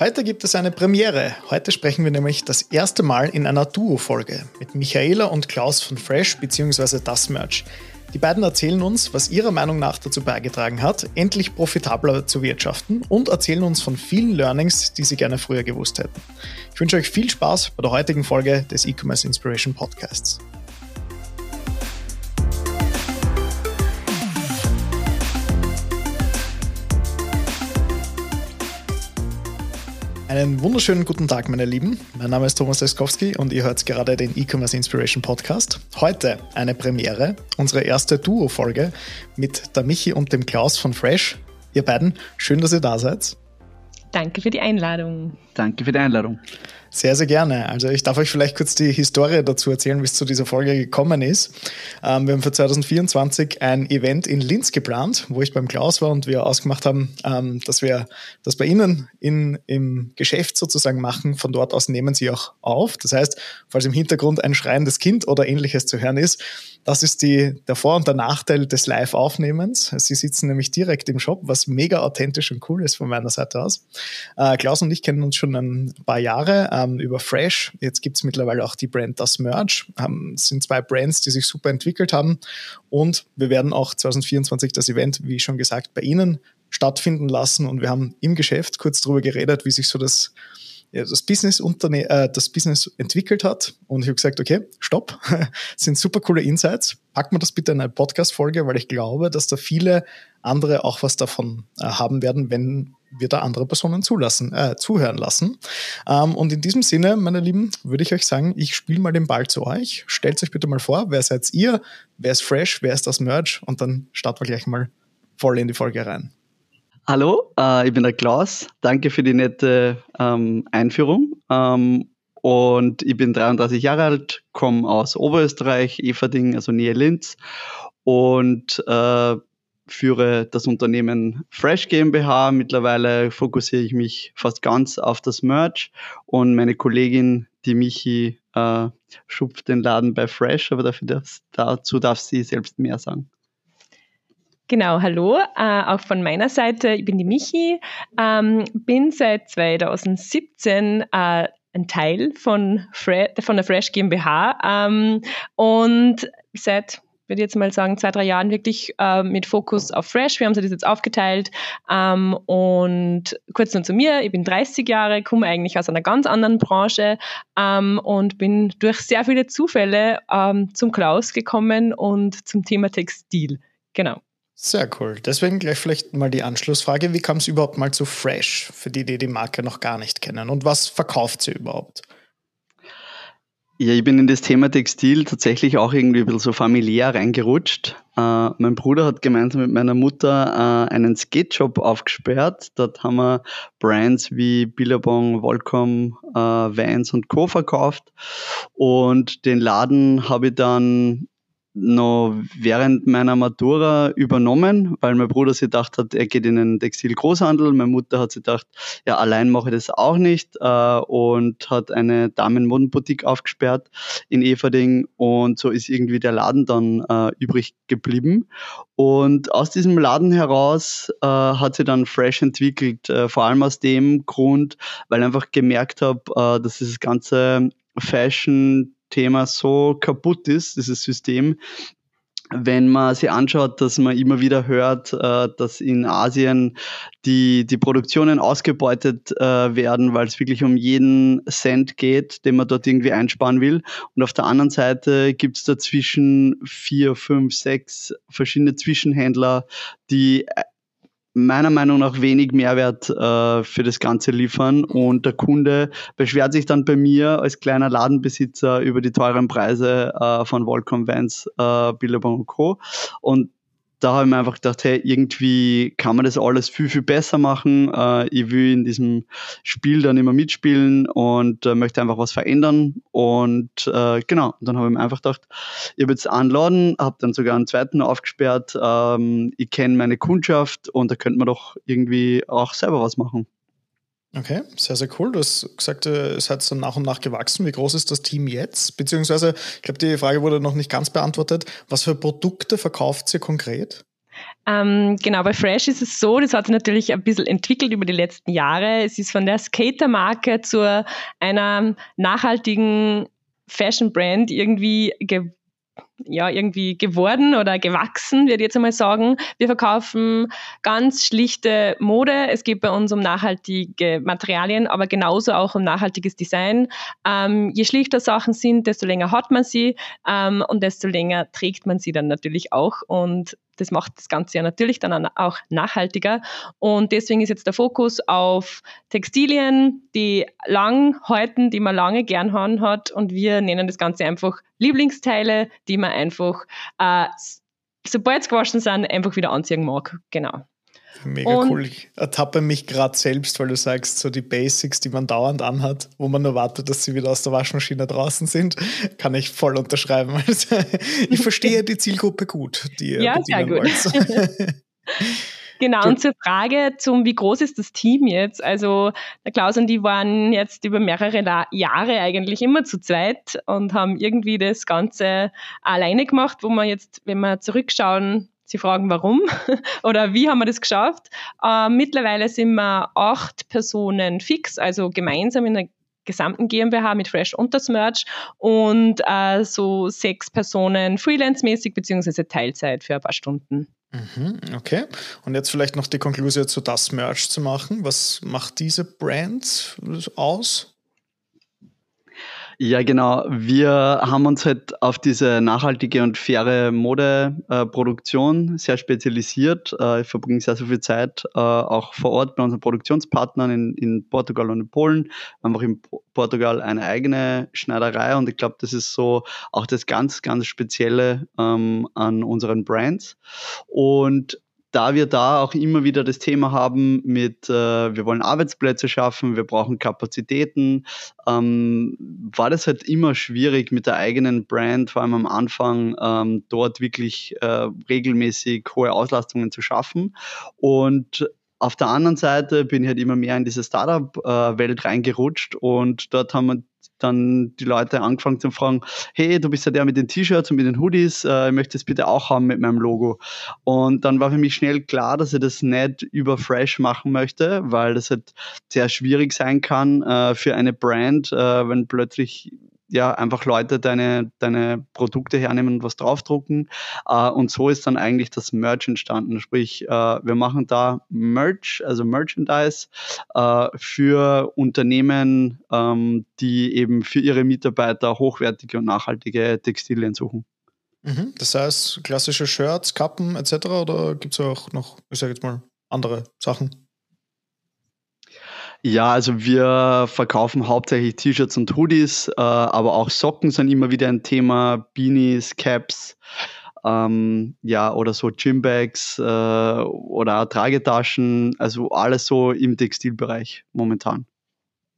Heute gibt es eine Premiere. Heute sprechen wir nämlich das erste Mal in einer Duo-Folge mit Michaela und Klaus von Fresh bzw. Das Merch. Die beiden erzählen uns, was ihrer Meinung nach dazu beigetragen hat, endlich profitabler zu wirtschaften und erzählen uns von vielen Learnings, die sie gerne früher gewusst hätten. Ich wünsche euch viel Spaß bei der heutigen Folge des E-Commerce Inspiration Podcasts. Einen wunderschönen guten Tag, meine Lieben. Mein Name ist Thomas Leskowski und ihr hört gerade den E-Commerce Inspiration Podcast. Heute eine Premiere, unsere erste Duo-Folge mit der Michi und dem Klaus von Fresh. Ihr beiden, schön, dass ihr da seid. Danke für die Einladung. Danke für die Einladung. Sehr, sehr gerne. Also ich darf euch vielleicht kurz die Historie dazu erzählen, wie es zu dieser Folge gekommen ist. Ähm, wir haben für 2024 ein Event in Linz geplant, wo ich beim Klaus war und wir ausgemacht haben, ähm, dass wir das bei Ihnen in, im Geschäft sozusagen machen. Von dort aus nehmen Sie auch auf. Das heißt, falls im Hintergrund ein schreiendes Kind oder ähnliches zu hören ist, das ist die, der Vor- und der Nachteil des Live-Aufnehmens. Sie sitzen nämlich direkt im Shop, was mega authentisch und cool ist von meiner Seite aus. Äh, Klaus und ich kennen uns schon ein paar Jahre ähm, über Fresh. Jetzt gibt es mittlerweile auch die Brand Das Merch. Ähm, sind zwei Brands, die sich super entwickelt haben. Und wir werden auch 2024 das Event, wie schon gesagt, bei Ihnen stattfinden lassen. Und wir haben im Geschäft kurz darüber geredet, wie sich so das das Business äh, das Business entwickelt hat. Und ich habe gesagt, okay, stopp, das sind super coole Insights. Packen wir das bitte in eine Podcast-Folge, weil ich glaube, dass da viele andere auch was davon äh, haben werden, wenn wir da andere Personen zulassen, äh, zuhören lassen. Ähm, und in diesem Sinne, meine Lieben, würde ich euch sagen, ich spiele mal den Ball zu euch. Stellt euch bitte mal vor, wer seid ihr, wer ist fresh, wer ist das Merch und dann starten wir gleich mal voll in die Folge rein. Hallo, äh, ich bin der Klaus. Danke für die nette ähm, Einführung. Ähm, und ich bin 33 Jahre alt, komme aus Oberösterreich, Everding, also Nähe Linz. Und äh, führe das Unternehmen Fresh GmbH. Mittlerweile fokussiere ich mich fast ganz auf das Merch und meine Kollegin, die Michi, äh, schupft den Laden bei Fresh, aber dafür darf, dazu darf sie selbst mehr sagen. Genau, hallo, äh, auch von meiner Seite. Ich bin die Michi, ähm, bin seit 2017 äh, ein Teil von, Fre von der Fresh GmbH ähm, und seit würde jetzt mal sagen, zwei, drei Jahren wirklich äh, mit Fokus auf Fresh. Wir haben sie das jetzt aufgeteilt. Ähm, und kurz nur zu mir, ich bin 30 Jahre, komme eigentlich aus einer ganz anderen Branche ähm, und bin durch sehr viele Zufälle ähm, zum Klaus gekommen und zum Thema Textil. Genau. Sehr cool. Deswegen gleich vielleicht mal die Anschlussfrage. Wie kam es überhaupt mal zu Fresh, für die, die die Marke noch gar nicht kennen? Und was verkauft sie überhaupt? Ja, ich bin in das Thema Textil tatsächlich auch irgendwie ein bisschen so familiär reingerutscht. Äh, mein Bruder hat gemeinsam mit meiner Mutter äh, einen Skate-Shop aufgesperrt. Dort haben wir Brands wie Billabong, Volcom, äh, Vans und Co. verkauft. Und den Laden habe ich dann noch während meiner Matura übernommen, weil mein Bruder sich gedacht hat, er geht in den Textilgroßhandel. Meine Mutter hat sich gedacht, ja, allein mache ich das auch nicht äh, und hat eine Damenmodenboutique aufgesperrt in Everding und so ist irgendwie der Laden dann äh, übrig geblieben. Und aus diesem Laden heraus äh, hat sie dann Fresh entwickelt, äh, vor allem aus dem Grund, weil ich einfach gemerkt habe, äh, dass dieses ganze Fashion Thema so kaputt ist, dieses System, wenn man sich anschaut, dass man immer wieder hört, äh, dass in Asien die, die Produktionen ausgebeutet äh, werden, weil es wirklich um jeden Cent geht, den man dort irgendwie einsparen will. Und auf der anderen Seite gibt es dazwischen vier, fünf, sechs verschiedene Zwischenhändler, die meiner Meinung nach wenig Mehrwert äh, für das Ganze liefern und der Kunde beschwert sich dann bei mir als kleiner Ladenbesitzer über die teuren Preise äh, von Volcom Vans, äh, Billabong Co. Und da habe ich mir einfach gedacht, hey, irgendwie kann man das alles viel, viel besser machen. Äh, ich will in diesem Spiel dann immer mitspielen und äh, möchte einfach was verändern. Und äh, genau, und dann habe ich mir einfach gedacht, ich habe jetzt anladen, habe dann sogar einen zweiten aufgesperrt. Ähm, ich kenne meine Kundschaft und da könnte man doch irgendwie auch selber was machen. Okay, sehr, sehr cool. Du hast gesagt, äh, es hat so nach und nach gewachsen. Wie groß ist das Team jetzt? Beziehungsweise, ich glaube, die Frage wurde noch nicht ganz beantwortet. Was für Produkte verkauft ihr konkret? Ähm, genau, bei Fresh ist es so, das hat sich natürlich ein bisschen entwickelt über die letzten Jahre. Es ist von der Skater-Marke zu einer nachhaltigen Fashion-Brand irgendwie geworden ja, irgendwie geworden oder gewachsen, würde ich jetzt einmal sagen. Wir verkaufen ganz schlichte Mode. Es geht bei uns um nachhaltige Materialien, aber genauso auch um nachhaltiges Design. Ähm, je schlichter Sachen sind, desto länger hat man sie ähm, und desto länger trägt man sie dann natürlich auch. Und das macht das Ganze ja natürlich dann auch nachhaltiger. Und deswegen ist jetzt der Fokus auf Textilien, die lang halten, die man lange gern haben hat. Und wir nennen das Ganze einfach Lieblingsteile, die man einfach, äh, sobald sie gewaschen sind, einfach wieder anziehen mag. Genau. Mega und cool. Ich ertappe mich gerade selbst, weil du sagst, so die Basics, die man dauernd anhat, wo man nur wartet, dass sie wieder aus der Waschmaschine draußen sind, kann ich voll unterschreiben. Also, ich verstehe die Zielgruppe gut, die Ja, sehr gut. Genau, und zur Frage zum, wie groß ist das Team jetzt? Also der Klaus und die waren jetzt über mehrere Jahre eigentlich immer zu zweit und haben irgendwie das Ganze alleine gemacht, wo man jetzt, wenn wir zurückschauen, Sie fragen, warum oder wie haben wir das geschafft? Äh, mittlerweile sind wir acht Personen fix, also gemeinsam in der gesamten GmbH mit Fresh und das Merch und äh, so sechs Personen freelance-mäßig beziehungsweise Teilzeit für ein paar Stunden. Mhm, okay. Und jetzt vielleicht noch die Konklusion zu das Merch zu machen. Was macht diese Brand aus? Ja, genau. Wir haben uns halt auf diese nachhaltige und faire Modeproduktion äh, sehr spezialisiert. Äh, ich verbringe sehr, sehr viel Zeit äh, auch vor Ort bei unseren Produktionspartnern in, in Portugal und in Polen. Einfach in Portugal eine eigene Schneiderei und ich glaube, das ist so auch das ganz, ganz Spezielle ähm, an unseren Brands. Und da wir da auch immer wieder das Thema haben mit, äh, wir wollen Arbeitsplätze schaffen, wir brauchen Kapazitäten, ähm, war das halt immer schwierig mit der eigenen Brand, vor allem am Anfang, ähm, dort wirklich äh, regelmäßig hohe Auslastungen zu schaffen. Und auf der anderen Seite bin ich halt immer mehr in diese Startup-Welt reingerutscht und dort haben dann die Leute angefangen zu fragen, hey, du bist ja der mit den T-Shirts und mit den Hoodies, äh, möchtest bitte auch haben mit meinem Logo. Und dann war für mich schnell klar, dass ich das nicht über Fresh machen möchte, weil das halt sehr schwierig sein kann äh, für eine Brand, äh, wenn plötzlich ja, einfach Leute deine, deine Produkte hernehmen und was draufdrucken. Äh, und so ist dann eigentlich das Merch entstanden. Sprich, äh, wir machen da Merch, also Merchandise äh, für Unternehmen, ähm, die eben für ihre Mitarbeiter hochwertige und nachhaltige Textilien suchen. Mhm. Das heißt, klassische Shirts, Kappen etc. oder gibt es auch noch, ich sage jetzt mal, andere Sachen? Ja, also wir verkaufen hauptsächlich T-Shirts und Hoodies, äh, aber auch Socken sind immer wieder ein Thema, Beanies, Caps, ähm, ja, oder so Gymbags äh, oder Tragetaschen, also alles so im Textilbereich momentan.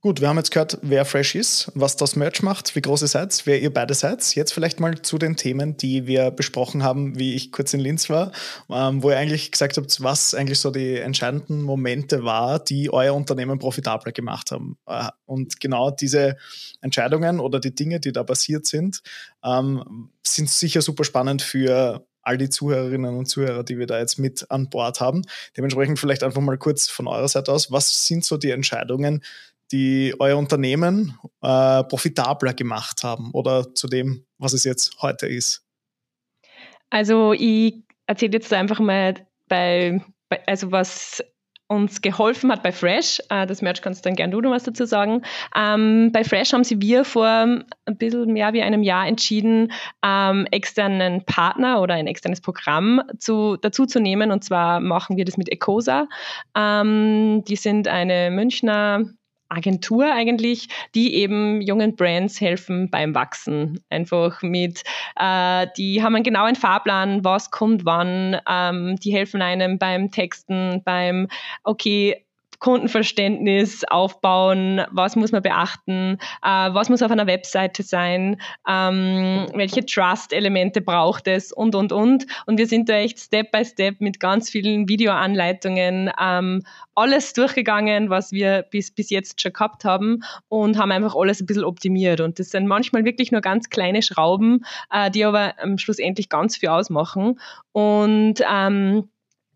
Gut, wir haben jetzt gehört, wer Fresh ist, was das Merch macht, wie groß ihr seid, wer ihr beide seid. Jetzt vielleicht mal zu den Themen, die wir besprochen haben, wie ich kurz in Linz war, ähm, wo ihr eigentlich gesagt habt, was eigentlich so die entscheidenden Momente war, die euer Unternehmen profitabler gemacht haben. Äh, und genau diese Entscheidungen oder die Dinge, die da passiert sind, ähm, sind sicher super spannend für all die Zuhörerinnen und Zuhörer, die wir da jetzt mit an Bord haben. Dementsprechend vielleicht einfach mal kurz von eurer Seite aus, was sind so die Entscheidungen, die euer Unternehmen äh, profitabler gemacht haben oder zu dem, was es jetzt heute ist? Also ich erzähle jetzt einfach mal bei, bei also was uns geholfen hat bei Fresh. Äh, das Merch kannst dann gerne du noch was dazu sagen. Ähm, bei Fresh haben sie wir vor ein bisschen mehr wie einem Jahr entschieden, ähm, externen Partner oder ein externes Programm zu, dazu zu nehmen. Und zwar machen wir das mit Ecosa. Ähm, die sind eine Münchner Agentur eigentlich, die eben jungen Brands helfen beim Wachsen. Einfach mit, äh, die haben einen genauen Fahrplan, was kommt wann, ähm, die helfen einem beim Texten, beim, okay, Kundenverständnis aufbauen, was muss man beachten, äh, was muss auf einer Webseite sein, ähm, welche Trust-Elemente braucht es und, und, und. Und wir sind da echt Step by Step mit ganz vielen Videoanleitungen ähm, alles durchgegangen, was wir bis, bis jetzt schon gehabt haben und haben einfach alles ein bisschen optimiert. Und das sind manchmal wirklich nur ganz kleine Schrauben, äh, die aber ähm, schlussendlich ganz viel ausmachen. Und ähm,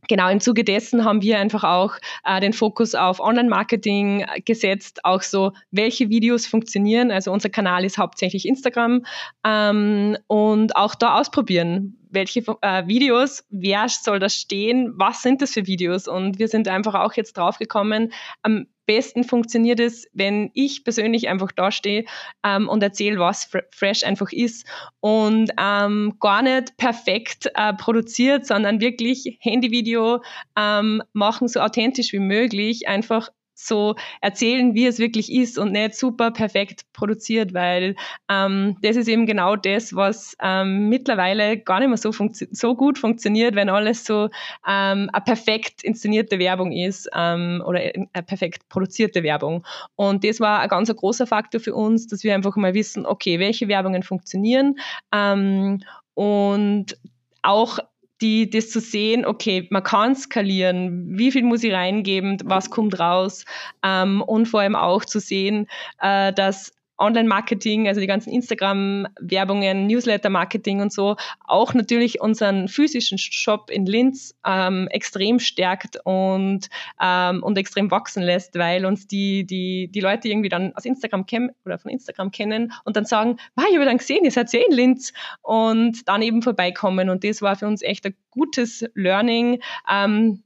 Genau, im Zuge dessen haben wir einfach auch äh, den Fokus auf Online-Marketing gesetzt, auch so, welche Videos funktionieren. Also unser Kanal ist hauptsächlich Instagram ähm, und auch da ausprobieren, welche äh, Videos, wer soll das stehen, was sind das für Videos? Und wir sind einfach auch jetzt draufgekommen, am besten funktioniert es, wenn ich persönlich einfach dastehe ähm, und erzähle, was Fresh einfach ist und ähm, gar nicht perfekt äh, produziert, sondern wirklich Handyvideo ähm, machen, so authentisch wie möglich, einfach so erzählen, wie es wirklich ist und nicht super perfekt produziert, weil ähm, das ist eben genau das, was ähm, mittlerweile gar nicht mehr so, so gut funktioniert, wenn alles so ähm, eine perfekt inszenierte Werbung ist ähm, oder eine perfekt produzierte Werbung. Und das war ein ganz großer Faktor für uns, dass wir einfach mal wissen, okay, welche Werbungen funktionieren ähm, und auch die, das zu sehen, okay, man kann skalieren, wie viel muss ich reingeben, was kommt raus ähm, und vor allem auch zu sehen, äh, dass Online-Marketing, also die ganzen Instagram-Werbungen, Newsletter-Marketing und so, auch natürlich unseren physischen Shop in Linz ähm, extrem stärkt und, ähm, und extrem wachsen lässt, weil uns die, die, die Leute irgendwie dann aus Instagram kennen oder von Instagram kennen und dann sagen, wow, ich habe dann gesehen, ihr seid ja in Linz. Und dann eben vorbeikommen. Und das war für uns echt ein gutes Learning, ähm,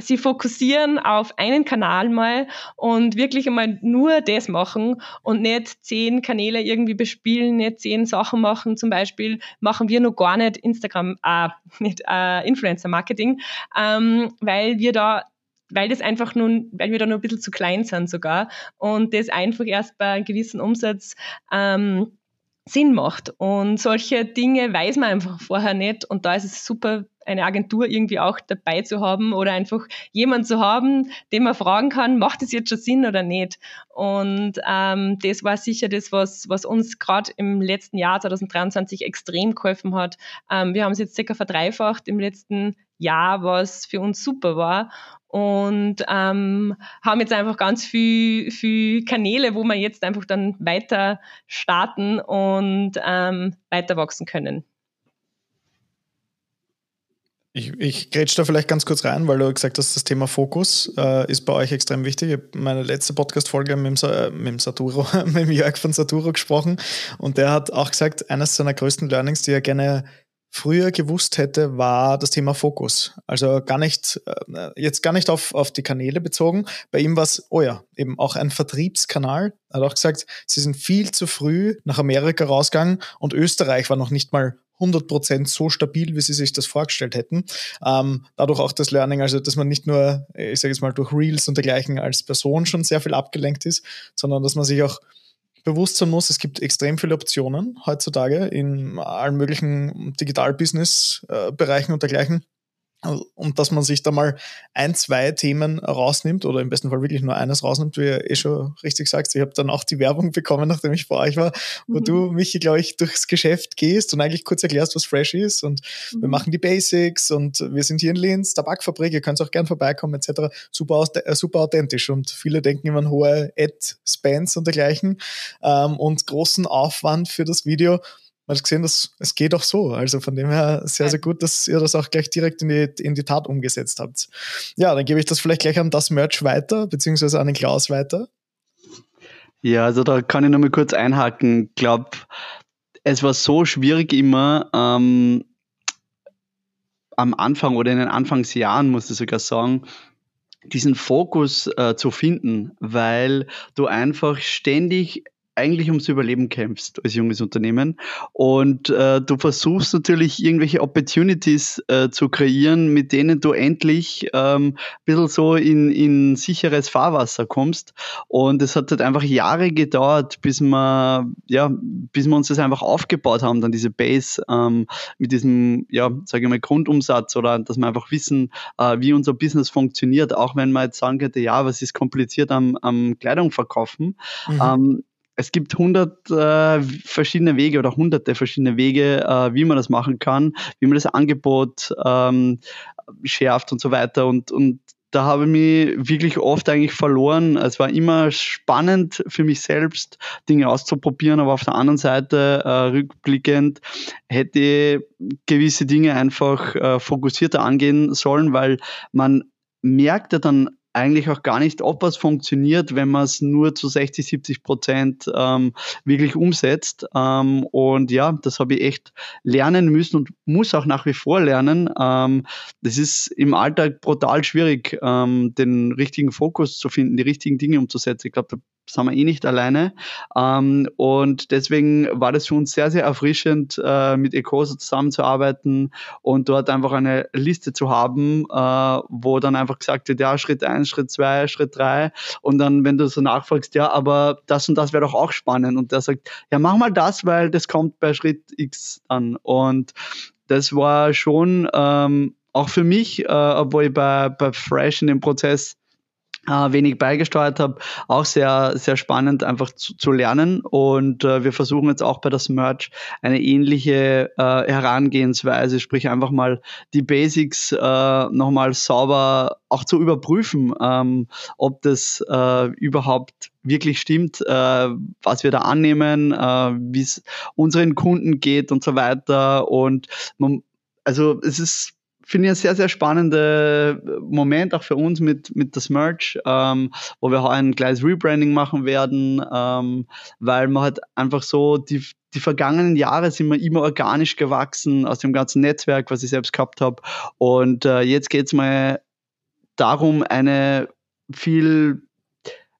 sie fokussieren auf einen Kanal mal und wirklich einmal nur das machen und nicht zehn Kanäle irgendwie bespielen, nicht zehn Sachen machen. Zum Beispiel machen wir noch gar nicht Instagram, äh, nicht äh, Influencer-Marketing, ähm, weil wir da weil das einfach nun, weil wir da noch ein bisschen zu klein sind sogar und das einfach erst bei einem gewissen Umsatz ähm, Sinn macht. Und solche Dinge weiß man einfach vorher nicht. Und da ist es super, eine Agentur irgendwie auch dabei zu haben oder einfach jemand zu haben, den man fragen kann, macht es jetzt schon Sinn oder nicht? Und ähm, das war sicher das, was, was uns gerade im letzten Jahr 2023 extrem geholfen hat. Ähm, wir haben es jetzt circa verdreifacht im letzten Jahr, was für uns super war und ähm, haben jetzt einfach ganz viel, viel Kanäle, wo wir jetzt einfach dann weiter starten und ähm, weiter wachsen können. Ich, ich grätsch da vielleicht ganz kurz rein, weil du gesagt hast, das Thema Fokus äh, ist bei euch extrem wichtig. Ich habe meine letzte Podcast-Folge mit, äh, mit Saturo, mit Jörg von Saturo gesprochen und der hat auch gesagt, eines seiner größten Learnings, die er gerne früher gewusst hätte, war das Thema Fokus. Also gar nicht, äh, jetzt gar nicht auf, auf die Kanäle bezogen. Bei ihm war es, oh ja, eben auch ein Vertriebskanal. Er hat auch gesagt, sie sind viel zu früh nach Amerika rausgegangen und Österreich war noch nicht mal 100% so stabil, wie sie sich das vorgestellt hätten. Ähm, dadurch auch das Learning, also dass man nicht nur, ich sage jetzt mal, durch Reels und dergleichen als Person schon sehr viel abgelenkt ist, sondern dass man sich auch bewusst sein muss, es gibt extrem viele Optionen heutzutage in allen möglichen Digital-Business-Bereichen und dergleichen und dass man sich da mal ein, zwei Themen rausnimmt oder im besten Fall wirklich nur eines rausnimmt, wie ihr eh schon richtig sagt. Ich habe dann auch die Werbung bekommen, nachdem ich bei euch war, wo mhm. du, Michi, glaube ich, durchs Geschäft gehst und eigentlich kurz erklärst, was Fresh ist und mhm. wir machen die Basics und wir sind hier in Linz, Tabakfabrik, ihr könnt auch gern vorbeikommen etc. Super, äh, super authentisch und viele denken immer an hohe Ad-Spends und dergleichen ähm, und großen Aufwand für das Video man hat gesehen, dass es geht auch so. Also von dem her sehr, sehr gut, dass ihr das auch gleich direkt in die, in die Tat umgesetzt habt. Ja, dann gebe ich das vielleicht gleich an das Merch weiter, beziehungsweise an den Klaus weiter. Ja, also da kann ich nochmal kurz einhaken. Ich glaube, es war so schwierig immer ähm, am Anfang oder in den Anfangsjahren, muss ich sogar sagen, diesen Fokus äh, zu finden, weil du einfach ständig eigentlich ums Überleben kämpfst als junges Unternehmen und äh, du versuchst natürlich irgendwelche Opportunities äh, zu kreieren, mit denen du endlich ähm, ein bisschen so in, in sicheres Fahrwasser kommst und es hat halt einfach Jahre gedauert, bis wir, ja, bis wir uns das einfach aufgebaut haben, dann diese Base ähm, mit diesem, ja, sage ich mal, Grundumsatz oder dass wir einfach wissen, äh, wie unser Business funktioniert, auch wenn man jetzt sagen könnte, ja, was ist kompliziert am, am Kleidung verkaufen. Mhm. Ähm, es gibt hundert äh, verschiedene Wege oder hunderte verschiedene Wege, äh, wie man das machen kann, wie man das Angebot ähm, schärft und so weiter. Und, und da habe ich mich wirklich oft eigentlich verloren. Es war immer spannend für mich selbst, Dinge auszuprobieren, aber auf der anderen Seite, äh, rückblickend, hätte ich gewisse Dinge einfach äh, fokussierter angehen sollen, weil man merkt ja dann eigentlich auch gar nicht, ob was funktioniert, wenn man es nur zu 60, 70 Prozent ähm, wirklich umsetzt. Ähm, und ja, das habe ich echt lernen müssen und muss auch nach wie vor lernen. Ähm, das ist im Alltag brutal schwierig, ähm, den richtigen Fokus zu finden, die richtigen Dinge umzusetzen. Ich glaube, da sind wir eh nicht alleine. Ähm, und deswegen war das für uns sehr, sehr erfrischend, äh, mit Ecosa zusammenzuarbeiten und dort einfach eine Liste zu haben, äh, wo dann einfach gesagt wird, ja, Schritt eins, Schritt zwei, Schritt drei. Und dann, wenn du so nachfragst, ja, aber das und das wäre doch auch spannend. Und der sagt, ja, mach mal das, weil das kommt bei Schritt X an. Und das war schon ähm, auch für mich, äh, obwohl ich bei, bei Fresh in dem Prozess äh, wenig beigesteuert habe, auch sehr, sehr spannend einfach zu, zu lernen. Und äh, wir versuchen jetzt auch bei das Merch eine ähnliche äh, Herangehensweise, sprich einfach mal die Basics äh, nochmal sauber auch zu überprüfen, ähm, ob das äh, überhaupt wirklich stimmt, äh, was wir da annehmen, äh, wie es unseren Kunden geht und so weiter. Und man, also es ist finde ich ein sehr, sehr spannender Moment auch für uns mit, mit das Merch, ähm, wo wir ein kleines Rebranding machen werden, ähm, weil man halt einfach so die, die vergangenen Jahre sind wir immer organisch gewachsen aus dem ganzen Netzwerk, was ich selbst gehabt habe. Und äh, jetzt geht es mal darum, eine viel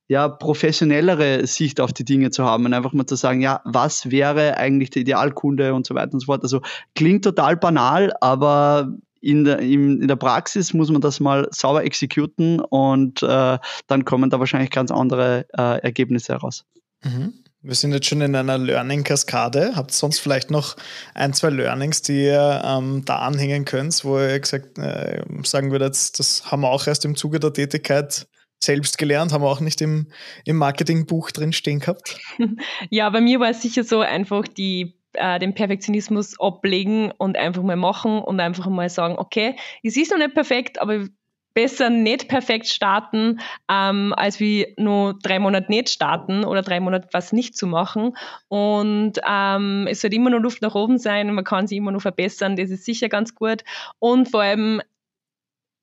ja, professionellere Sicht auf die Dinge zu haben und einfach mal zu sagen, ja, was wäre eigentlich der Idealkunde und so weiter und so fort. Also klingt total banal, aber in der, in, in der Praxis muss man das mal sauber exekuten und äh, dann kommen da wahrscheinlich ganz andere äh, Ergebnisse heraus. Mhm. Wir sind jetzt schon in einer Learning-Kaskade. Habt ihr sonst vielleicht noch ein, zwei Learnings, die ihr ähm, da anhängen könnt, wo ihr gesagt äh, sagen würdet, das haben wir auch erst im Zuge der Tätigkeit selbst gelernt, haben wir auch nicht im, im Marketingbuch drin stehen gehabt? Ja, bei mir war es sicher so einfach die äh, den Perfektionismus ablegen und einfach mal machen und einfach mal sagen, okay, es ist noch nicht perfekt, aber besser nicht perfekt starten, ähm, als wie nur drei Monate nicht starten oder drei Monate was nicht zu machen. Und ähm, es wird immer noch Luft nach oben sein und man kann sich immer noch verbessern, das ist sicher ganz gut. Und vor allem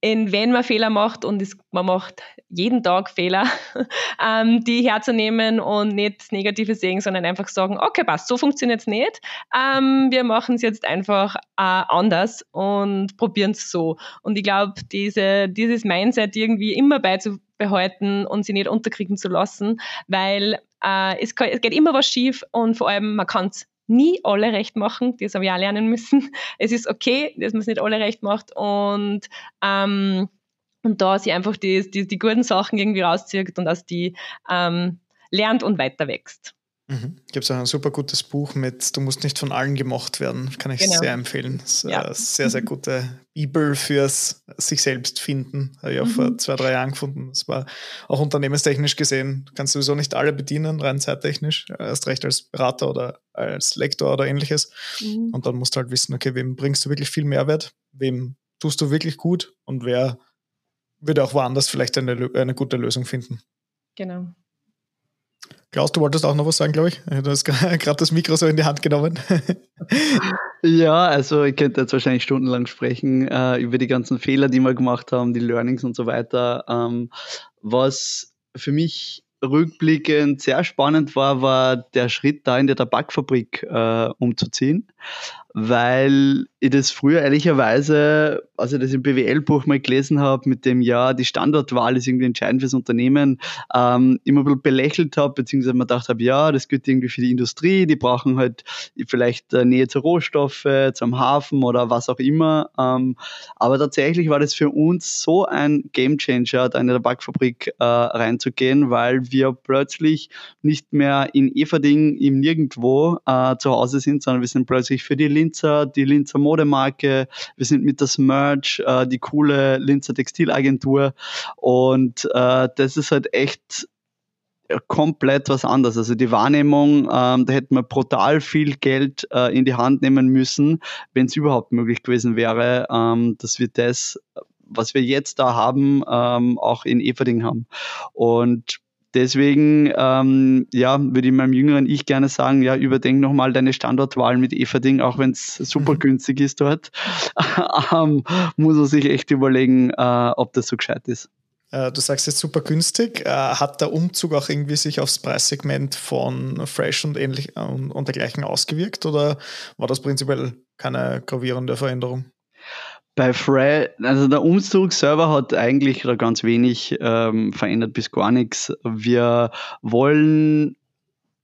in, wenn man Fehler macht und es, man macht jeden Tag Fehler, ähm, die herzunehmen und nicht Negative sehen, sondern einfach sagen, okay, passt, so funktioniert es nicht. Ähm, wir machen es jetzt einfach äh, anders und probieren es so. Und ich glaube, diese, dieses Mindset irgendwie immer beizubehalten und sie nicht unterkriegen zu lassen, weil äh, es, kann, es geht immer was schief und vor allem man kann es nie alle recht machen. Das habe ich auch lernen müssen. Es ist okay, dass man es nicht alle recht macht und, ähm, und da sie einfach die, die, die guten Sachen irgendwie rauszieht und dass die ähm, lernt und weiter wächst. Mhm. Gibt es auch ein super gutes Buch mit Du musst nicht von allen gemocht werden. Kann ich genau. sehr empfehlen. Das ist ja. eine sehr, sehr gute Bibel fürs sich selbst finden. Habe ich auch mhm. vor zwei, drei Jahren gefunden. Das war auch unternehmenstechnisch gesehen. Kannst du sowieso nicht alle bedienen, rein zeittechnisch. Erst recht als Berater oder als Lektor oder ähnliches. Mhm. Und dann musst du halt wissen, okay, wem bringst du wirklich viel Mehrwert? Wem tust du wirklich gut? Und wer würde auch woanders vielleicht eine, eine gute Lösung finden? Genau. Klaus, du wolltest auch noch was sagen, glaube ich. Du hast gerade das Mikro so in die Hand genommen. ja, also ich könnte jetzt wahrscheinlich stundenlang sprechen äh, über die ganzen Fehler, die wir gemacht haben, die Learnings und so weiter. Ähm, was für mich rückblickend sehr spannend war, war der Schritt da in der Tabakfabrik äh, umzuziehen, weil ich das früher ehrlicherweise, als ich das im BWL-Buch mal gelesen habe, mit dem ja, die Standortwahl ist irgendwie entscheidend fürs Unternehmen, ähm, immer ein bisschen belächelt habe, beziehungsweise mir gedacht habe, ja, das gilt irgendwie für die Industrie, die brauchen halt vielleicht äh, Nähe zu Rohstoffe, zum Hafen oder was auch immer. Ähm, aber tatsächlich war das für uns so ein Gamechanger, da in der Backfabrik äh, reinzugehen, weil wir plötzlich nicht mehr in Everding im Nirgendwo äh, zu Hause sind, sondern wir sind plötzlich für die Linzer, die Linzer Modemarke, wir sind mit das Merch, äh, die coole Linzer Textilagentur und äh, das ist halt echt komplett was anderes. Also die Wahrnehmung, ähm, da hätten wir brutal viel Geld äh, in die Hand nehmen müssen, wenn es überhaupt möglich gewesen wäre, ähm, dass wir das, was wir jetzt da haben, ähm, auch in Everding haben. Und Deswegen, ähm, ja, würde ich meinem jüngeren Ich gerne sagen, ja, überdenk nochmal deine Standortwahl mit Everding, auch wenn es super mhm. günstig ist dort. ähm, muss man sich echt überlegen, äh, ob das so gescheit ist. Äh, du sagst jetzt super günstig. Äh, hat der Umzug auch irgendwie sich aufs Preissegment von Fresh und ähnlich und, und dergleichen ausgewirkt oder war das prinzipiell keine gravierende Veränderung? Bei Frey, also der Umzug selber hat eigentlich ganz wenig ähm, verändert bis gar nichts. Wir wollen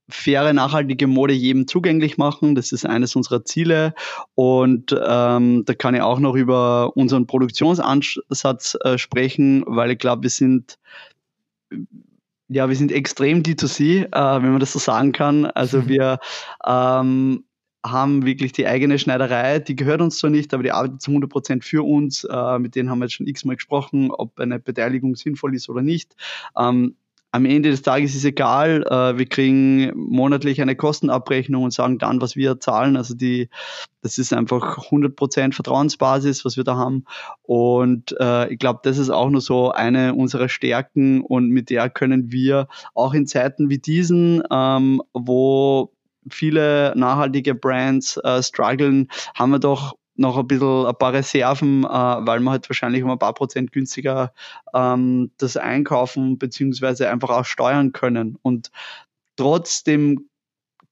faire, nachhaltige Mode jedem zugänglich machen. Das ist eines unserer Ziele. Und ähm, da kann ich auch noch über unseren Produktionsansatz äh, sprechen, weil ich glaube, wir sind ja, wir sind extrem D2C, äh, wenn man das so sagen kann. Also mhm. wir ähm, haben wirklich die eigene Schneiderei, die gehört uns zwar nicht, aber die arbeitet zu 100 Prozent für uns. Äh, mit denen haben wir jetzt schon x-mal gesprochen, ob eine Beteiligung sinnvoll ist oder nicht. Ähm, am Ende des Tages ist egal, äh, wir kriegen monatlich eine Kostenabrechnung und sagen dann, was wir zahlen. Also die, das ist einfach 100% Vertrauensbasis, was wir da haben. Und äh, ich glaube, das ist auch nur so eine unserer Stärken und mit der können wir auch in Zeiten wie diesen, ähm, wo viele nachhaltige Brands äh, strugglen, haben wir doch noch ein bisschen ein paar Reserven, äh, weil wir halt wahrscheinlich um ein paar Prozent günstiger ähm, das einkaufen beziehungsweise einfach auch steuern können. Und trotzdem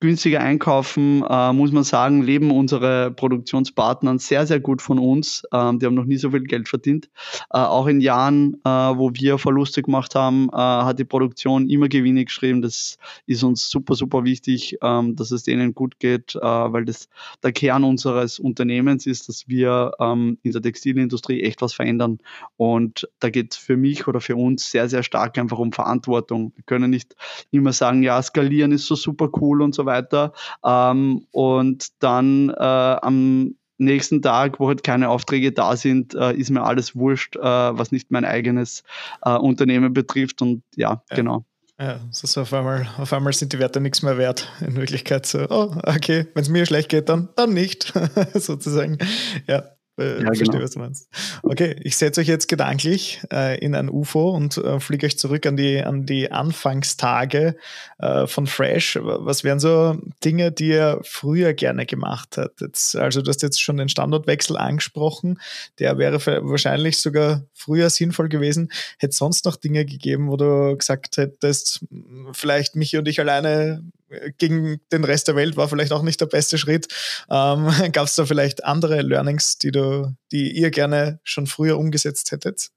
günstiger einkaufen, äh, muss man sagen, leben unsere Produktionspartner sehr, sehr gut von uns. Ähm, die haben noch nie so viel Geld verdient. Äh, auch in Jahren, äh, wo wir Verluste gemacht haben, äh, hat die Produktion immer Gewinne geschrieben. Das ist uns super, super wichtig, ähm, dass es denen gut geht, äh, weil das der Kern unseres Unternehmens ist, dass wir ähm, in der Textilindustrie echt was verändern. Und da geht es für mich oder für uns sehr, sehr stark einfach um Verantwortung. Wir können nicht immer sagen, ja, skalieren ist so super cool und so weiter. Ähm, und dann äh, am nächsten Tag, wo halt keine Aufträge da sind, äh, ist mir alles wurscht, äh, was nicht mein eigenes äh, Unternehmen betrifft. Und ja, ja. genau. Ja, so auf einmal, auf einmal sind die Werte nichts mehr wert. In Wirklichkeit so, oh, okay, wenn es mir schlecht geht, dann, dann nicht, sozusagen. Ja, äh, ja, verstehe, genau. was du meinst. Okay, ich setze euch jetzt gedanklich äh, in ein UFO und äh, fliege euch zurück an die, an die Anfangstage äh, von Fresh. Was wären so Dinge, die ihr früher gerne gemacht hättet? Also du hast jetzt schon den Standortwechsel angesprochen. Der wäre wahrscheinlich sogar früher sinnvoll gewesen. Hätte es sonst noch Dinge gegeben, wo du gesagt hättest, vielleicht Michi und ich alleine gegen den Rest der Welt war vielleicht auch nicht der beste Schritt. Ähm, Gab es da vielleicht andere Learnings, die du, die ihr gerne schon früher umgesetzt hättet?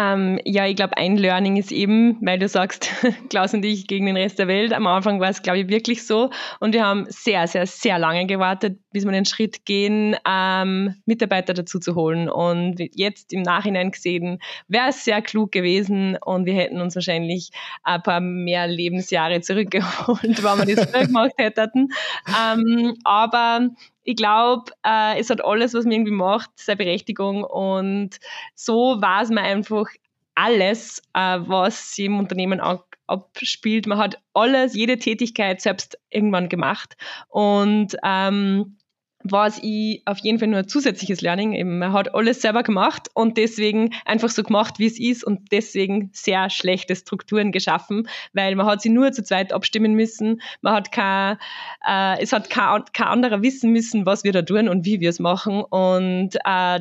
Ähm, ja, ich glaube, ein Learning ist eben, weil du sagst, Klaus und ich gegen den Rest der Welt. Am Anfang war es, glaube ich, wirklich so. Und wir haben sehr, sehr, sehr lange gewartet, bis wir den Schritt gehen, ähm, Mitarbeiter dazu zu holen. Und jetzt im Nachhinein gesehen, wäre es sehr klug gewesen und wir hätten uns wahrscheinlich ein paar mehr Lebensjahre zurückgeholt, wenn wir das früher gemacht hätten. Ähm, aber ich glaube, äh, es hat alles, was man irgendwie macht, seine Berechtigung und so es mir einfach alles, äh, was sich im Unternehmen abspielt. Man hat alles, jede Tätigkeit selbst irgendwann gemacht und ähm, was ich auf jeden Fall nur ein zusätzliches Learning. Eben, man hat alles selber gemacht und deswegen einfach so gemacht, wie es ist und deswegen sehr schlechte Strukturen geschaffen, weil man hat sie nur zu zweit abstimmen müssen. Man hat kein, äh, es hat kein, kein anderer wissen müssen, was wir da tun und wie wir es machen und äh,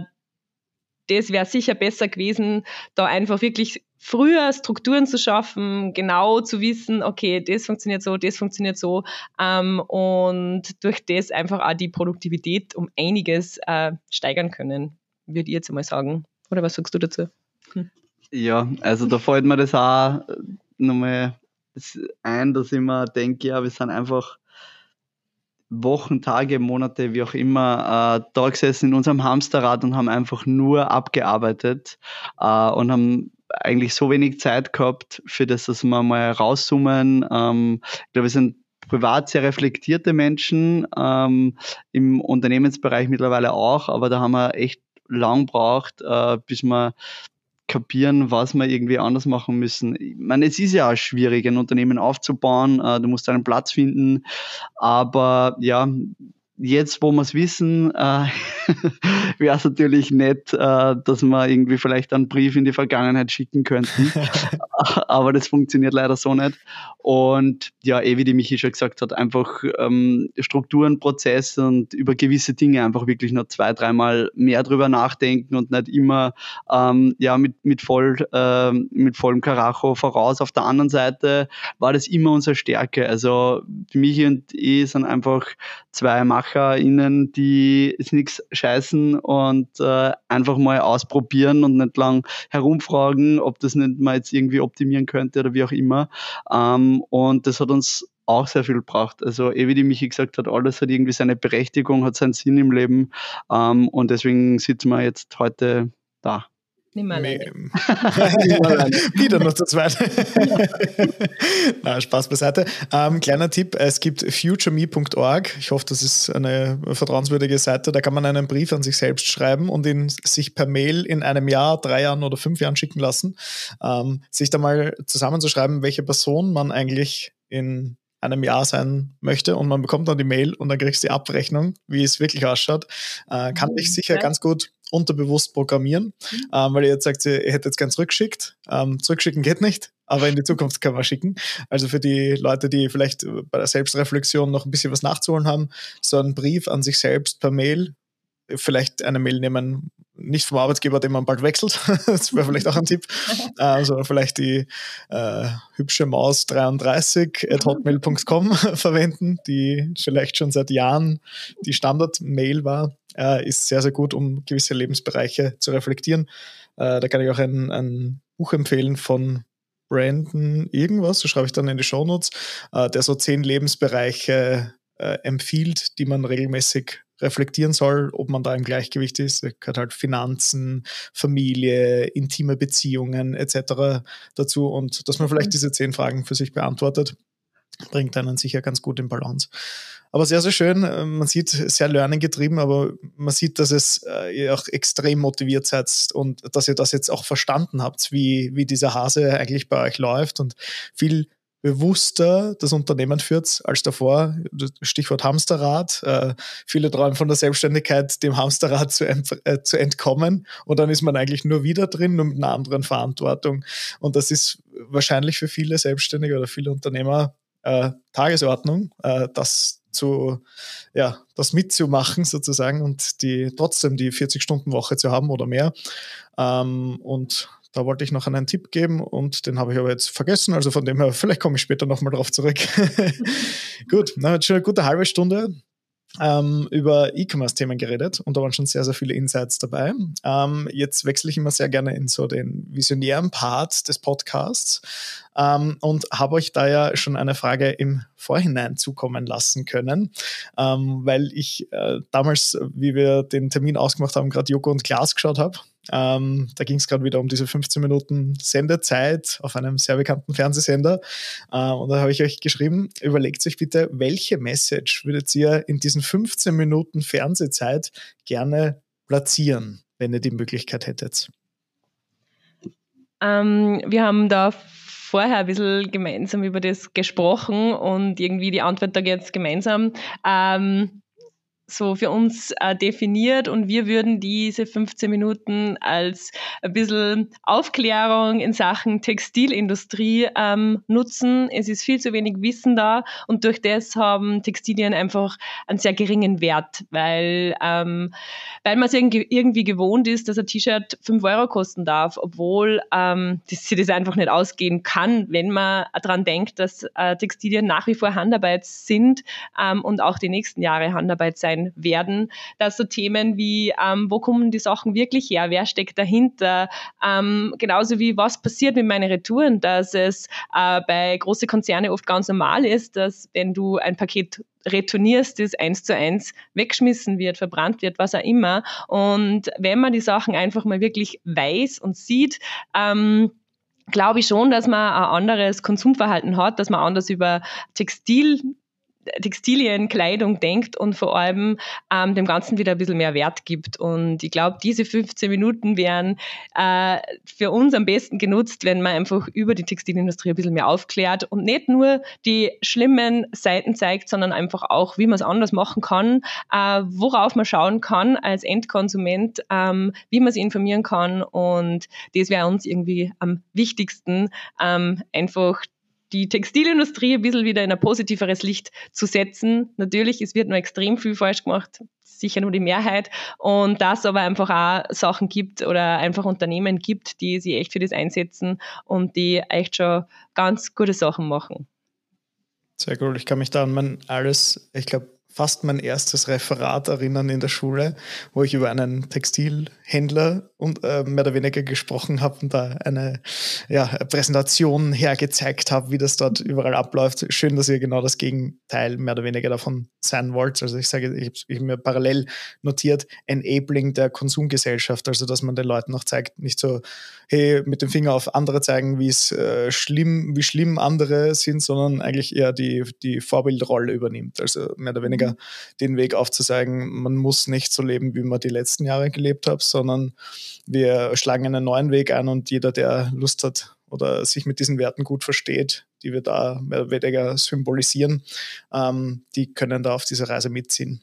das wäre sicher besser gewesen, da einfach wirklich früher Strukturen zu schaffen, genau zu wissen, okay, das funktioniert so, das funktioniert so ähm, und durch das einfach auch die Produktivität um einiges äh, steigern können, würde ich jetzt mal sagen. Oder was sagst du dazu? Hm. Ja, also da fällt mir das auch nochmal ein, dass ich mir denke, ja, wir sind einfach Wochen, Tage, Monate, wie auch immer, äh, da gesessen in unserem Hamsterrad und haben einfach nur abgearbeitet äh, und haben eigentlich so wenig Zeit gehabt für das, dass wir mal rauszoomen. Ähm, ich glaube, wir sind privat sehr reflektierte Menschen, ähm, im Unternehmensbereich mittlerweile auch, aber da haben wir echt lang braucht, äh, bis wir kapieren, was wir irgendwie anders machen müssen. Ich meine, es ist ja auch schwierig, ein Unternehmen aufzubauen. Äh, du musst einen Platz finden. Aber ja, jetzt, wo wir es wissen, äh, wäre es natürlich nett, äh, dass wir irgendwie vielleicht einen Brief in die Vergangenheit schicken könnten. Aber das funktioniert leider so nicht. Und ja, eh wie die Michi schon gesagt hat, einfach ähm, Strukturen, Prozesse und über gewisse Dinge einfach wirklich noch zwei, dreimal mehr drüber nachdenken und nicht immer ähm, ja, mit, mit, voll, äh, mit vollem Karacho voraus. Auf der anderen Seite war das immer unsere Stärke. Also Michi und ich sind einfach zwei MacherInnen, die es nichts scheißen und äh, einfach mal ausprobieren und nicht lang herumfragen, ob das nicht mal jetzt irgendwie optimieren könnte oder wie auch immer. Ähm, und das hat uns auch sehr viel gebracht. Also, eh wie die Michi gesagt hat, alles hat irgendwie seine Berechtigung, hat seinen Sinn im Leben. Ähm, und deswegen sitzen wir jetzt heute da. Nimmerlein. Wieder noch zu zweit. Na, Spaß beiseite. Ähm, kleiner Tipp: Es gibt futureme.org. Ich hoffe, das ist eine vertrauenswürdige Seite. Da kann man einen Brief an sich selbst schreiben und ihn sich per Mail in einem Jahr, drei Jahren oder fünf Jahren schicken lassen. Ähm, sich da mal zusammenzuschreiben, welche Person man eigentlich in einem Jahr sein möchte und man bekommt dann die Mail und dann kriegst du die Abrechnung, wie es wirklich ausschaut. Äh, kann dich sicher ganz gut unterbewusst programmieren, mhm. ähm, weil ihr jetzt sagt, ihr hättet jetzt gern zurückgeschickt. Ähm, zurückschicken geht nicht, aber in die Zukunft kann man schicken. Also für die Leute, die vielleicht bei der Selbstreflexion noch ein bisschen was nachzuholen haben, so einen Brief an sich selbst per Mail, vielleicht eine Mail nehmen, nicht vom Arbeitgeber, den man bald wechselt. das wäre vielleicht auch ein Tipp. Also vielleicht die äh, hübsche Maus 33 at hotmail.com verwenden, die vielleicht schon seit Jahren die Standard-Mail war. Äh, ist sehr, sehr gut, um gewisse Lebensbereiche zu reflektieren. Äh, da kann ich auch ein, ein Buch empfehlen von Brandon irgendwas, das schreibe ich dann in die Shownotes, äh, der so zehn Lebensbereiche äh, empfiehlt, die man regelmäßig reflektieren soll, ob man da im Gleichgewicht ist. Da gehört halt Finanzen, Familie, intime Beziehungen etc. dazu und dass man vielleicht mhm. diese zehn Fragen für sich beantwortet, bringt einen sicher ganz gut in Balance. Aber sehr, sehr schön. Man sieht, sehr Learning getrieben, aber man sieht, dass es äh, ihr auch extrem motiviert seid und dass ihr das jetzt auch verstanden habt, wie, wie dieser Hase eigentlich bei euch läuft und viel bewusster das Unternehmen führt als davor. Stichwort Hamsterrad. Äh, viele träumen von der Selbstständigkeit, dem Hamsterrad zu, äh, zu entkommen. Und dann ist man eigentlich nur wieder drin, nur mit einer anderen Verantwortung. Und das ist wahrscheinlich für viele Selbstständige oder viele Unternehmer äh, Tagesordnung, äh, das zu, ja, das mitzumachen sozusagen und die trotzdem die 40-Stunden-Woche zu haben oder mehr. Ähm, und da wollte ich noch einen Tipp geben und den habe ich aber jetzt vergessen. Also von dem her, vielleicht komme ich später nochmal drauf zurück. Gut, na, jetzt schon eine gute halbe Stunde ähm, über E-Commerce-Themen geredet und da waren schon sehr, sehr viele Insights dabei. Ähm, jetzt wechsle ich immer sehr gerne in so den visionären Part des Podcasts ähm, und habe euch da ja schon eine Frage im Vorhinein zukommen lassen können, ähm, weil ich äh, damals, wie wir den Termin ausgemacht haben, gerade Joko und Klaas geschaut habe ähm, da ging es gerade wieder um diese 15 Minuten Sendezeit auf einem sehr bekannten Fernsehsender. Äh, und da habe ich euch geschrieben, überlegt euch bitte, welche Message würdet ihr in diesen 15 Minuten Fernsehzeit gerne platzieren, wenn ihr die Möglichkeit hättet? Ähm, wir haben da vorher ein bisschen gemeinsam über das gesprochen und irgendwie die Antwort da jetzt gemeinsam. Ähm, so für uns äh, definiert und wir würden diese 15 Minuten als ein bisschen Aufklärung in Sachen Textilindustrie ähm, nutzen. Es ist viel zu wenig Wissen da und durch das haben Textilien einfach einen sehr geringen Wert, weil, ähm, weil man es irgendwie, gewohnt ist, dass ein T-Shirt 5 Euro kosten darf, obwohl ähm, das, sich das einfach nicht ausgehen kann, wenn man daran denkt, dass äh, Textilien nach wie vor Handarbeit sind ähm, und auch die nächsten Jahre Handarbeit sein werden. Dass so Themen wie, ähm, wo kommen die Sachen wirklich her, wer steckt dahinter, ähm, genauso wie was passiert mit meinen Retouren, dass es äh, bei großen Konzernen oft ganz normal ist, dass wenn du ein Paket retournierst, das eins zu eins weggeschmissen wird, verbrannt wird, was auch immer. Und wenn man die Sachen einfach mal wirklich weiß und sieht, ähm, glaube ich schon, dass man ein anderes Konsumverhalten hat, dass man anders über Textil Textilien, Kleidung denkt und vor allem ähm, dem Ganzen wieder ein bisschen mehr Wert gibt. Und ich glaube, diese 15 Minuten wären äh, für uns am besten genutzt, wenn man einfach über die Textilindustrie ein bisschen mehr aufklärt und nicht nur die schlimmen Seiten zeigt, sondern einfach auch, wie man es anders machen kann, äh, worauf man schauen kann als Endkonsument, ähm, wie man sich informieren kann. Und das wäre uns irgendwie am wichtigsten, ähm, einfach die Textilindustrie ein bisschen wieder in ein positiveres Licht zu setzen. Natürlich, es wird nur extrem viel falsch gemacht, sicher nur die Mehrheit. Und dass aber einfach auch Sachen gibt oder einfach Unternehmen gibt, die sich echt für das einsetzen und die echt schon ganz gute Sachen machen. Sehr gut. Ich kann mich da an mein alles, ich glaube, fast mein erstes Referat erinnern in der Schule, wo ich über einen Textilhändler und äh, mehr oder weniger gesprochen habe und da eine ja, Präsentation hergezeigt habe, wie das dort überall abläuft. Schön, dass ihr genau das Gegenteil mehr oder weniger davon sein wollt. Also ich sage, ich habe hab mir parallel notiert, Enabling der Konsumgesellschaft, also dass man den Leuten auch zeigt, nicht so, hey, mit dem Finger auf andere zeigen, wie es äh, schlimm, wie schlimm andere sind, sondern eigentlich eher die, die Vorbildrolle übernimmt. Also mehr oder weniger weniger den Weg aufzuzeigen, man muss nicht so leben, wie man die letzten Jahre gelebt hat, sondern wir schlagen einen neuen Weg ein und jeder, der Lust hat oder sich mit diesen Werten gut versteht, die wir da mehr oder weniger symbolisieren, ähm, die können da auf dieser Reise mitziehen.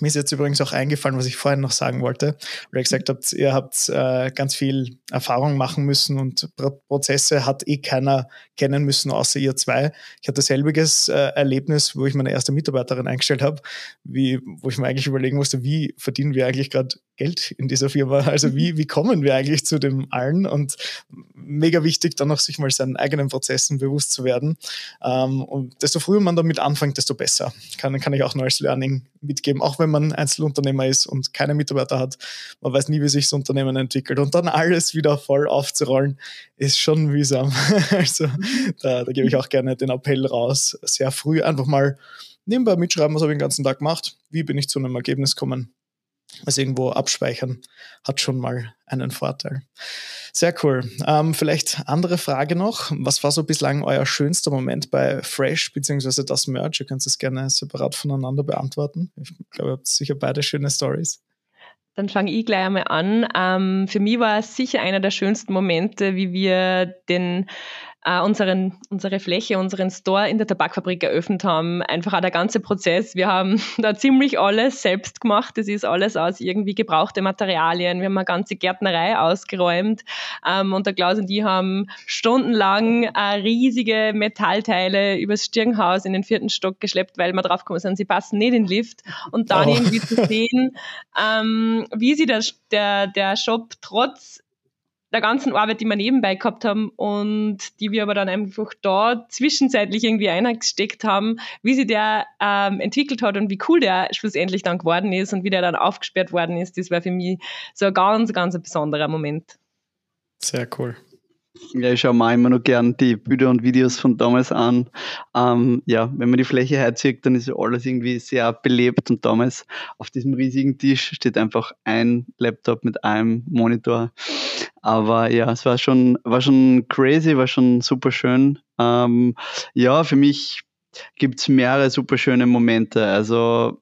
Mir ist jetzt übrigens auch eingefallen, was ich vorhin noch sagen wollte, weil ihr gesagt habt, ihr habt äh, ganz viel Erfahrung machen müssen und Prozesse hat eh keiner kennen müssen, außer ihr zwei. Ich hatte selbiges äh, Erlebnis, wo ich meine erste Mitarbeiterin eingestellt habe, wie, wo ich mir eigentlich überlegen musste, wie verdienen wir eigentlich gerade Geld in dieser Firma? Also wie, wie kommen wir eigentlich zu dem allen? Und mega wichtig, dann noch sich mal seinen eigenen Prozessen bewusst zu werden. Ähm, und desto früher man damit anfängt, desto besser. Kann, kann ich auch als Learning mitgeben, auch wenn man Einzelunternehmer ist und keine Mitarbeiter hat. Man weiß nie, wie sich das Unternehmen entwickelt. Und dann alles wieder voll aufzurollen, ist schon mühsam. also da, da gebe ich auch gerne den Appell raus, sehr früh einfach mal nebenbei mitschreiben, was habe ich den ganzen Tag gemacht, wie bin ich zu einem Ergebnis gekommen also irgendwo abspeichern hat schon mal einen Vorteil. Sehr cool. Ähm, vielleicht andere Frage noch. Was war so bislang euer schönster Moment bei Fresh beziehungsweise das Merch? Ihr könnt es gerne separat voneinander beantworten. Ich glaube, ihr habt sicher beide schöne Stories. Dann fange ich gleich einmal an. Ähm, für mich war es sicher einer der schönsten Momente, wie wir den äh, unseren, unsere Fläche, unseren Store in der Tabakfabrik eröffnet haben. Einfach auch der ganze Prozess. Wir haben da ziemlich alles selbst gemacht. Das ist alles aus irgendwie gebrauchte Materialien. Wir haben eine ganze Gärtnerei ausgeräumt. Ähm, und der Klaus und die haben stundenlang äh, riesige Metallteile übers Stirnhaus in den vierten Stock geschleppt, weil wir drauf gekommen sind, sie passen nicht in den Lift. Und dann oh. irgendwie zu sehen, ähm, wie sie der, der, der Shop trotz der ganzen Arbeit, die wir nebenbei gehabt haben und die wir aber dann einfach da zwischenzeitlich irgendwie eingesteckt haben, wie sich der ähm, entwickelt hat und wie cool der schlussendlich dann geworden ist und wie der dann aufgesperrt worden ist, das war für mich so ein ganz, ganz ein besonderer Moment. Sehr cool. Ja, ich schaue mir immer noch gern die Bilder und Videos von damals an. Ähm, ja, wenn man die Fläche herzieht, dann ist alles irgendwie sehr belebt und damals auf diesem riesigen Tisch steht einfach ein Laptop mit einem Monitor. Aber ja, es war schon, war schon crazy, war schon super schön. Ähm, ja, für mich gibt es mehrere super schöne Momente. Also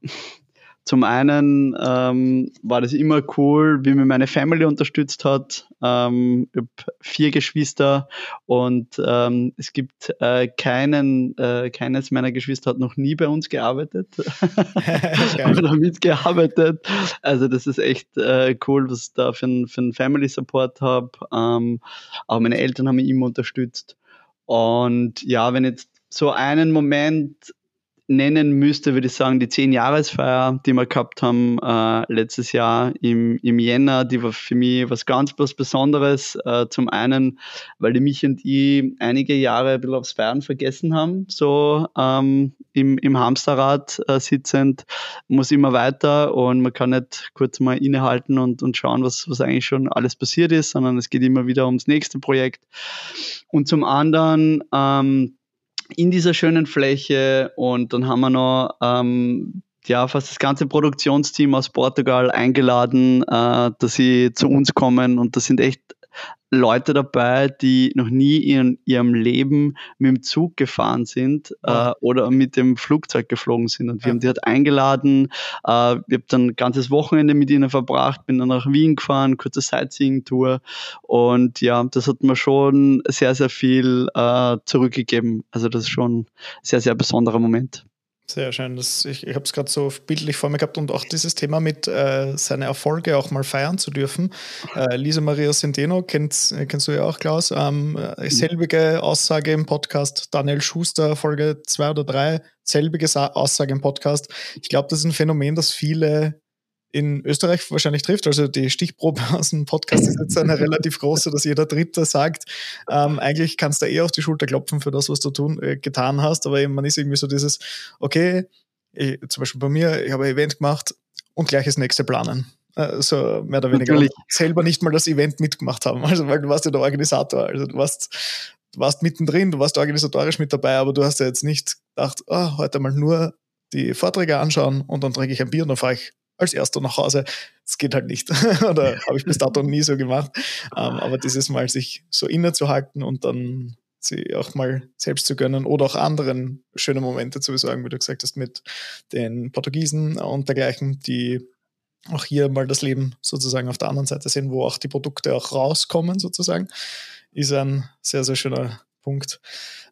zum einen ähm, war das immer cool, wie mir meine Family unterstützt hat. Ähm, ich habe vier Geschwister und ähm, es gibt äh, keinen, äh, keines meiner Geschwister hat noch nie bei uns gearbeitet oder mitgearbeitet. Also das ist echt äh, cool, was ich da für einen Family Support habe. Ähm, auch meine Eltern haben mich immer unterstützt. Und ja, wenn jetzt so einen Moment nennen müsste, würde ich sagen, die 10-Jahresfeier, die wir gehabt haben äh, letztes Jahr im, im Jänner, die war für mich was ganz was Besonderes. Äh, zum einen, weil die mich und ich einige Jahre ein bisschen aufs Feiern vergessen haben, so ähm, im, im Hamsterrad äh, sitzend, muss immer weiter und man kann nicht kurz mal innehalten und, und schauen, was, was eigentlich schon alles passiert ist, sondern es geht immer wieder ums nächste Projekt. Und zum anderen, ähm, in dieser schönen Fläche und dann haben wir noch ähm, ja, fast das ganze Produktionsteam aus Portugal eingeladen, äh, dass sie zu uns kommen und das sind echt Leute dabei, die noch nie in ihrem Leben mit dem Zug gefahren sind äh, oder mit dem Flugzeug geflogen sind. Und wir ja. haben die halt eingeladen. Äh, ich habe dann ein ganzes Wochenende mit ihnen verbracht, bin dann nach Wien gefahren, kurze Sightseeing-Tour. Und ja, das hat mir schon sehr, sehr viel äh, zurückgegeben. Also das ist schon ein sehr, sehr besonderer Moment. Sehr schön. Das, ich ich habe es gerade so bildlich vor mir gehabt und auch dieses Thema mit äh, seine Erfolge auch mal feiern zu dürfen. Äh, Lisa Maria Centeno kennt, kennst du ja auch, Klaus. Ähm, äh, selbige Aussage im Podcast. Daniel Schuster, Folge 2 oder 3, selbige Aussage im Podcast. Ich glaube, das ist ein Phänomen, das viele in Österreich wahrscheinlich trifft. Also die Stichprobe aus dem Podcast ist jetzt eine relativ große, dass jeder Dritte sagt, ähm, eigentlich kannst du eher auf die Schulter klopfen für das, was du tun, äh, getan hast, aber man ist irgendwie so dieses, okay, ich, zum Beispiel bei mir, ich habe ein Event gemacht und gleich das nächste planen. Also mehr oder weniger Natürlich. selber nicht mal das Event mitgemacht haben. Also weil du warst ja der Organisator. Also du warst, du warst mittendrin, du warst organisatorisch mit dabei, aber du hast ja jetzt nicht gedacht, oh, heute mal nur die Vorträge anschauen und dann trinke ich ein Bier und dann fahre ich als Erster nach Hause. Das geht halt nicht. Oder habe ich bis dato nie so gemacht. Ähm, aber dieses Mal sich so innezuhalten und dann sie auch mal selbst zu gönnen oder auch anderen schöne Momente zu besorgen, wie du gesagt hast, mit den Portugiesen und dergleichen, die auch hier mal das Leben sozusagen auf der anderen Seite sehen, wo auch die Produkte auch rauskommen sozusagen, ist ein sehr, sehr schöner Punkt.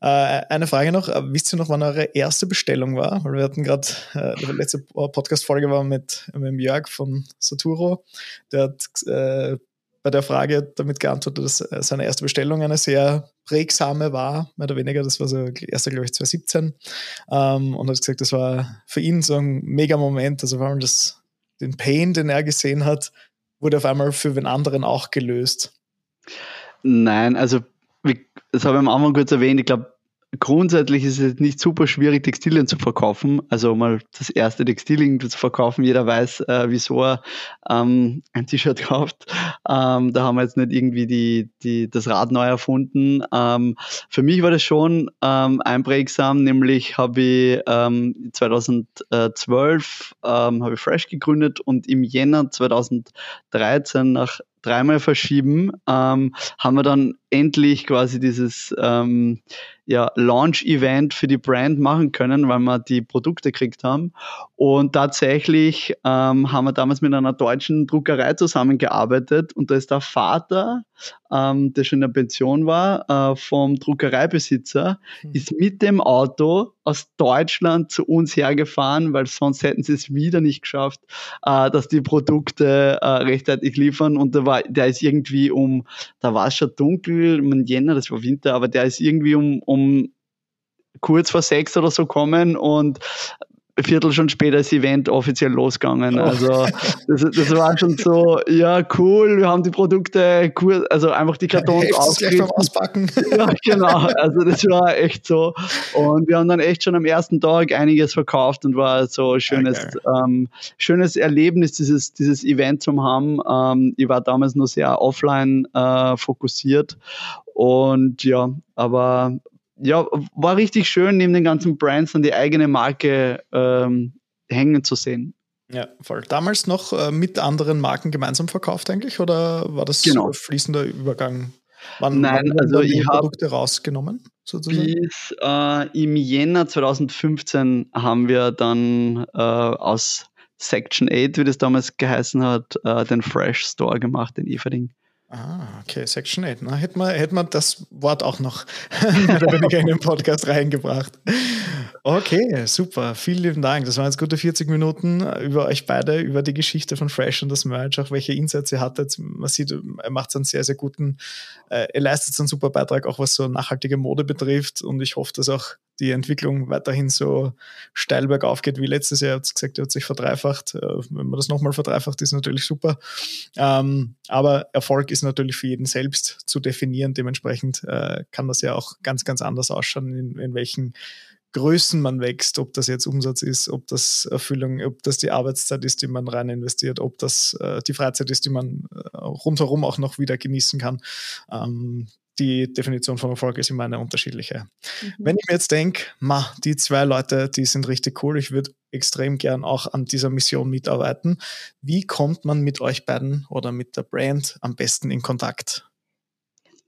Äh, eine Frage noch, äh, wisst ihr noch, wann eure erste Bestellung war? Weil wir hatten gerade, äh, die letzte Podcast-Folge war mit, mit Jörg von Saturo, der hat äh, bei der Frage damit geantwortet, dass äh, seine erste Bestellung eine sehr prägsame war, mehr oder weniger. Das war so erste, glaube ich, 2017. Ähm, und hat gesagt, das war für ihn so ein mega Moment. Also vor allem das, den Pain, den er gesehen hat, wurde auf einmal für den anderen auch gelöst. Nein, also das habe ich am Anfang kurz erwähnt, ich glaube, grundsätzlich ist es nicht super schwierig, Textilien zu verkaufen. Also mal das erste Textilien zu verkaufen. Jeder weiß, äh, wieso er ähm, ein T-Shirt kauft. Ähm, da haben wir jetzt nicht irgendwie die, die, das Rad neu erfunden. Ähm, für mich war das schon ähm, einprägsam, nämlich habe ich ähm, 2012 ähm, habe ich Fresh gegründet und im Jänner 2013 nach dreimal verschieben, ähm, haben wir dann endlich quasi dieses ähm, ja, Launch-Event für die Brand machen können, weil wir die Produkte gekriegt haben. Und tatsächlich ähm, haben wir damals mit einer deutschen Druckerei zusammengearbeitet und da ist der Vater, ähm, der schon in der Pension war, äh, vom Druckereibesitzer, mhm. ist mit dem Auto aus Deutschland zu uns hergefahren, weil sonst hätten sie es wieder nicht geschafft, äh, dass die Produkte äh, rechtzeitig liefern. Und der, war, der ist irgendwie um, da war es schon dunkel, im Jänner, das war Winter, aber der ist irgendwie um, um kurz vor sechs oder so kommen und Viertel schon später das Event offiziell losgegangen. Oh. Also das, das, war schon so, ja, cool, wir haben die Produkte, cool, also einfach die Kartons ja, auspacken. Ja, genau. Also das war echt so. Und wir haben dann echt schon am ersten Tag einiges verkauft und war so ein schönes, okay. ähm, schönes Erlebnis, dieses, dieses Event zu haben. Ähm, ich war damals nur sehr offline äh, fokussiert. Und ja, aber ja, war richtig schön, neben den ganzen Brands dann die eigene Marke ähm, hängen zu sehen. Ja, voll. Damals noch äh, mit anderen Marken gemeinsam verkauft eigentlich oder war das genau. fließender Übergang? Wann, Nein, wann also ich habe Produkte rausgenommen sozusagen? Bis äh, im Jänner 2015 haben wir dann äh, aus Section 8, wie das damals geheißen hat, äh, den Fresh Store gemacht in Everding. Ah, okay, Section 8. Na, hätte man, hätte man das Wort auch noch in den Podcast reingebracht. Okay, super. Vielen lieben Dank. Das waren jetzt gute 40 Minuten über euch beide, über die Geschichte von Fresh und das Merch, auch welche Insights ihr hattet. Man sieht, er macht einen sehr, sehr guten, äh, er leistet einen super Beitrag, auch was so nachhaltige Mode betrifft. Und ich hoffe, dass auch die Entwicklung weiterhin so steil bergauf geht wie letztes Jahr. Ihr habt gesagt, er hat sich verdreifacht. Äh, wenn man das nochmal verdreifacht, ist natürlich super. Ähm, aber Erfolg ist natürlich für jeden selbst zu definieren. Dementsprechend äh, kann das ja auch ganz, ganz anders ausschauen, in, in welchen Größen man wächst, ob das jetzt Umsatz ist, ob das Erfüllung, ob das die Arbeitszeit ist, die man rein investiert, ob das äh, die Freizeit ist, die man äh, rundherum auch noch wieder genießen kann. Ähm, die Definition von Erfolg ist immer eine unterschiedliche. Mhm. Wenn ich mir jetzt denke, ma, die zwei Leute, die sind richtig cool, ich würde extrem gern auch an dieser Mission mitarbeiten. Wie kommt man mit euch beiden oder mit der Brand am besten in Kontakt?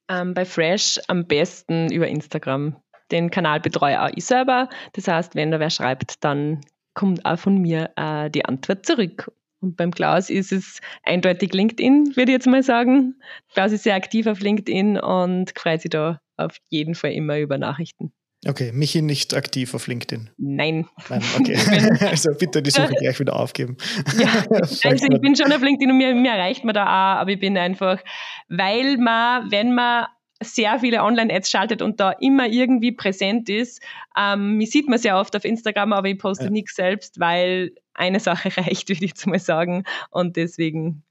Ähm, bei Fresh am besten über Instagram. Den Kanal betreue auch ich selber. Das heißt, wenn da wer schreibt, dann kommt auch von mir äh, die Antwort zurück. Und beim Klaus ist es eindeutig LinkedIn, würde ich jetzt mal sagen. Klaus ist sehr aktiv auf LinkedIn und freut sich da auf jeden Fall immer über Nachrichten. Okay, Michi nicht aktiv auf LinkedIn. Nein. Nein, okay. also bitte die Suche gleich wieder aufgeben. Ja, also ich bin schon auf LinkedIn und mir, mir erreicht man da auch, aber ich bin einfach, weil man, wenn man sehr viele Online-Ads schaltet und da immer irgendwie präsent ist. Ähm, mich sieht man sehr oft auf Instagram, aber ich poste ja. nichts selbst, weil eine Sache reicht, würde ich jetzt mal sagen. Und deswegen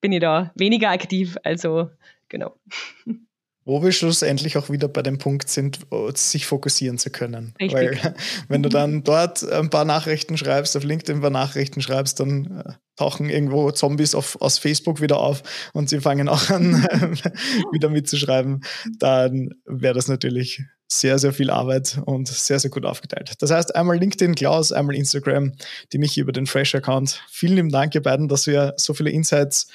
bin ich da weniger aktiv. Also genau. Wo wir schlussendlich auch wieder bei dem Punkt sind, sich fokussieren zu können. Richtig. Weil wenn du dann dort ein paar Nachrichten schreibst, auf LinkedIn ein paar Nachrichten schreibst, dann äh, tauchen irgendwo Zombies auf, aus Facebook wieder auf und sie fangen auch an, wieder mitzuschreiben, dann wäre das natürlich sehr, sehr viel Arbeit und sehr, sehr gut aufgeteilt. Das heißt, einmal LinkedIn, Klaus, einmal Instagram, die mich über den Fresh-Account. Vielen lieben Dank, ihr beiden, dass wir so viele Insights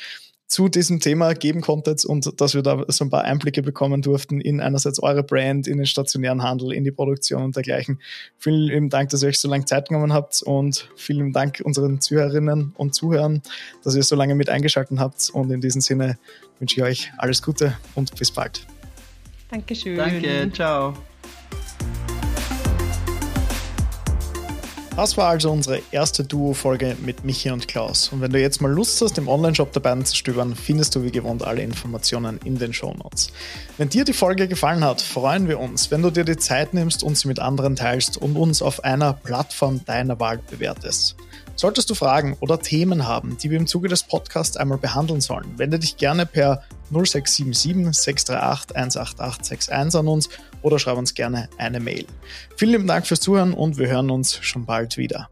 zu diesem Thema geben konntet und dass wir da so ein paar Einblicke bekommen durften in einerseits eure Brand, in den stationären Handel, in die Produktion und dergleichen. Vielen lieben Dank, dass ihr euch so lange Zeit genommen habt und vielen Dank unseren Zuhörerinnen und Zuhörern, dass ihr so lange mit eingeschaltet habt und in diesem Sinne wünsche ich euch alles Gute und bis bald. Dankeschön. Danke, ciao. Das war also unsere erste Duo-Folge mit Michi und Klaus. Und wenn du jetzt mal Lust hast, im Online-Shop der beiden zu stöbern, findest du wie gewohnt alle Informationen in den Show Notes. Wenn dir die Folge gefallen hat, freuen wir uns, wenn du dir die Zeit nimmst und sie mit anderen teilst und uns auf einer Plattform deiner Wahl bewertest. Solltest du Fragen oder Themen haben, die wir im Zuge des Podcasts einmal behandeln sollen, wende dich gerne per 0677 638 18861 an uns oder schreib uns gerne eine Mail. Vielen lieben Dank fürs Zuhören und wir hören uns schon bald wieder.